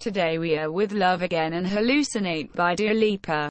Today we are with Love Again and Hallucinate by Dua Lipa.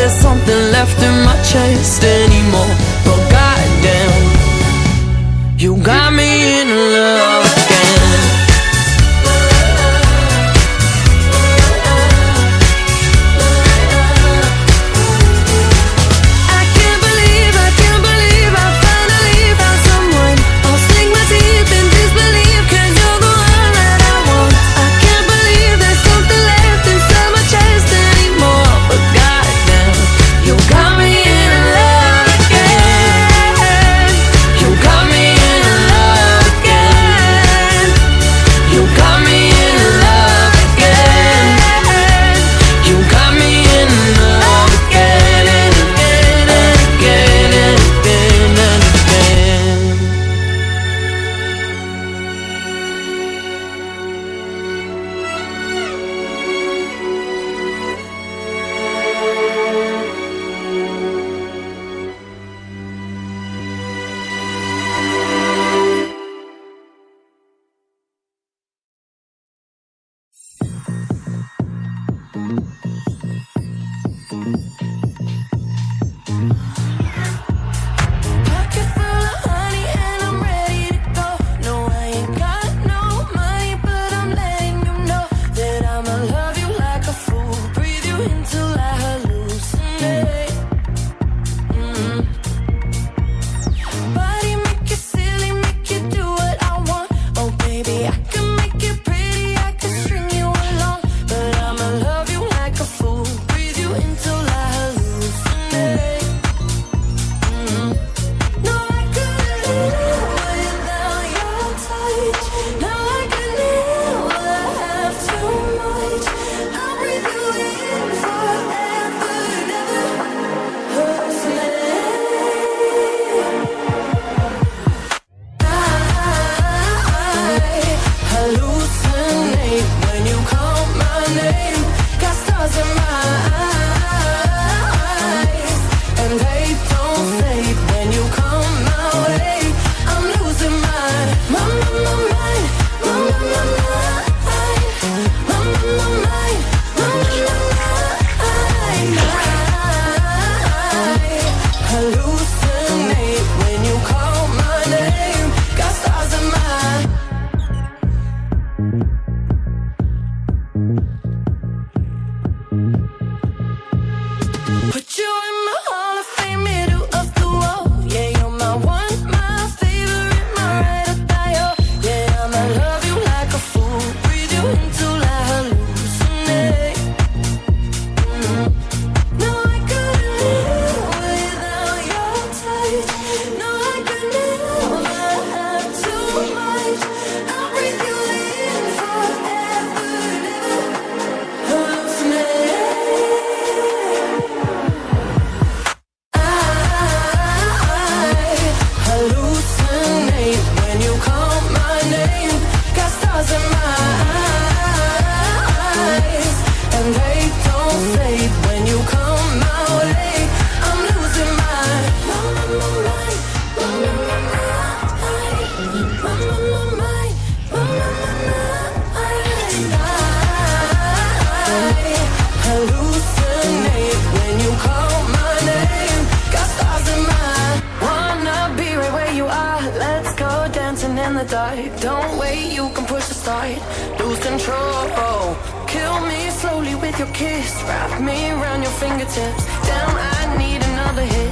there's something left in my chest anymore. But into life. the dark. Don't wait, you can push the start. Lose control. Kill me slowly with your kiss. Wrap me around your fingertips. Damn, I need another hit.